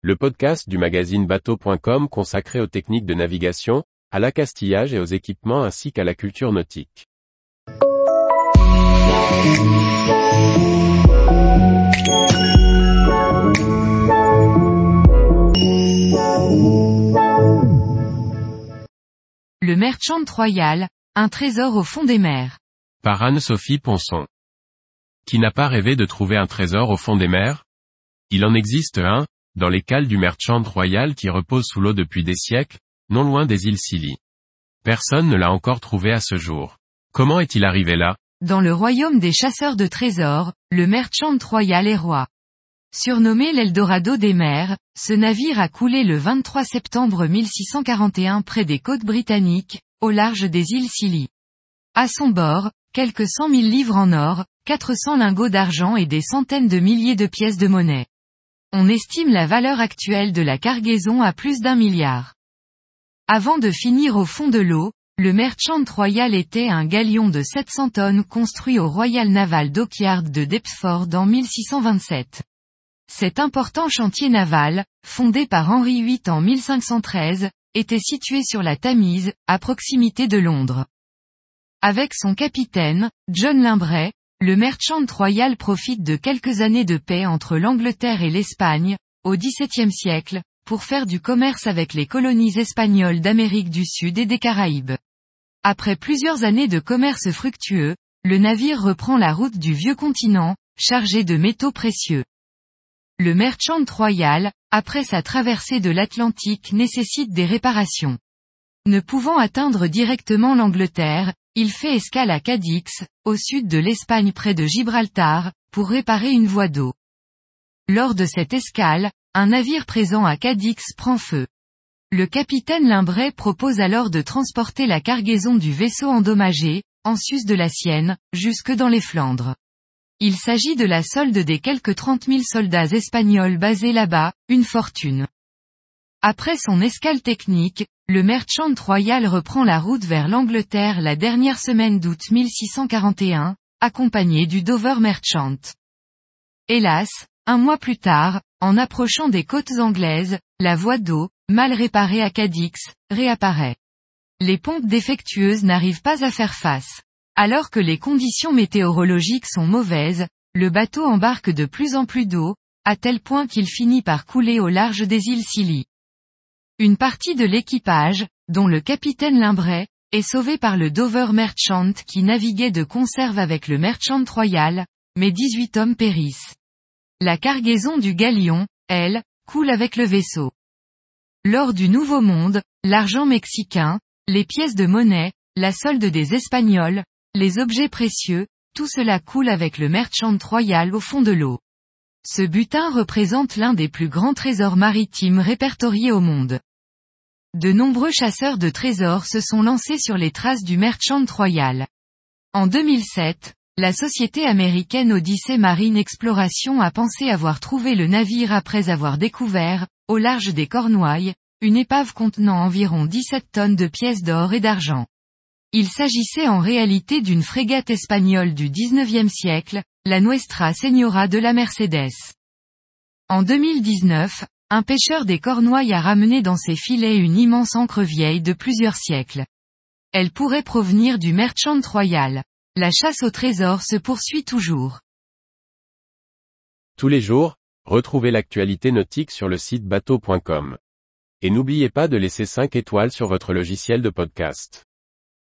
le podcast du magazine bateau.com consacré aux techniques de navigation, à l'accastillage et aux équipements ainsi qu'à la culture nautique. Le Merchant Royal, un trésor au fond des mers. Par Anne-Sophie Ponson. Qui n'a pas rêvé de trouver un trésor au fond des mers? Il en existe un, dans les cales du Merchant Royal qui repose sous l'eau depuis des siècles, non loin des îles Scilly. Personne ne l'a encore trouvé à ce jour. Comment est-il arrivé là? Dans le royaume des chasseurs de trésors, le Merchant Royal est roi. Surnommé l'Eldorado des mers, ce navire a coulé le 23 septembre 1641 près des côtes britanniques, au large des îles Scilly. À son bord, quelques cent mille livres en or, 400 lingots d'argent et des centaines de milliers de pièces de monnaie. On estime la valeur actuelle de la cargaison à plus d'un milliard. Avant de finir au fond de l'eau, le Merchant Royal était un galion de 700 tonnes construit au Royal Naval Dockyard de Deptford en 1627. Cet important chantier naval, fondé par Henri VIII en 1513, était situé sur la Tamise, à proximité de Londres. Avec son capitaine, John Limbray, le Merchant Royal profite de quelques années de paix entre l'Angleterre et l'Espagne, au XVIIe siècle, pour faire du commerce avec les colonies espagnoles d'Amérique du Sud et des Caraïbes. Après plusieurs années de commerce fructueux, le navire reprend la route du vieux continent, chargé de métaux précieux. Le Merchant Royal, après sa traversée de l'Atlantique nécessite des réparations. Ne pouvant atteindre directement l'Angleterre, il fait escale à Cadix, au sud de l'Espagne près de Gibraltar, pour réparer une voie d'eau. Lors de cette escale, un navire présent à Cadix prend feu. Le capitaine Limbray propose alors de transporter la cargaison du vaisseau endommagé, en sus de la Sienne, jusque dans les Flandres. Il s'agit de la solde des quelques 30 000 soldats espagnols basés là-bas, une fortune. Après son escale technique, le Merchant Royal reprend la route vers l'Angleterre la dernière semaine d'août 1641, accompagné du Dover Merchant. Hélas, un mois plus tard, en approchant des côtes anglaises, la voie d'eau, mal réparée à Cadix, réapparaît. Les pompes défectueuses n'arrivent pas à faire face. Alors que les conditions météorologiques sont mauvaises, le bateau embarque de plus en plus d'eau, à tel point qu'il finit par couler au large des îles Scilly. Une partie de l'équipage, dont le capitaine Limbray, est sauvé par le Dover Merchant qui naviguait de conserve avec le Merchant Royal, mais 18 hommes périssent. La cargaison du galion, elle, coule avec le vaisseau. Lors du Nouveau Monde, l'argent mexicain, les pièces de monnaie, la solde des Espagnols, les objets précieux, tout cela coule avec le Merchant Royal au fond de l'eau. Ce butin représente l'un des plus grands trésors maritimes répertoriés au monde. De nombreux chasseurs de trésors se sont lancés sur les traces du Merchant Royal. En 2007, la société américaine Odyssey Marine Exploration a pensé avoir trouvé le navire après avoir découvert, au large des Cornouailles, une épave contenant environ 17 tonnes de pièces d'or et d'argent. Il s'agissait en réalité d'une frégate espagnole du XIXe siècle, la Nuestra Señora de la Mercedes. En 2019, un pêcheur des Cornouailles a ramené dans ses filets une immense encre vieille de plusieurs siècles. Elle pourrait provenir du Merchant Royal. La chasse au trésor se poursuit toujours. Tous les jours, retrouvez l'actualité nautique sur le site bateau.com. Et n'oubliez pas de laisser 5 étoiles sur votre logiciel de podcast.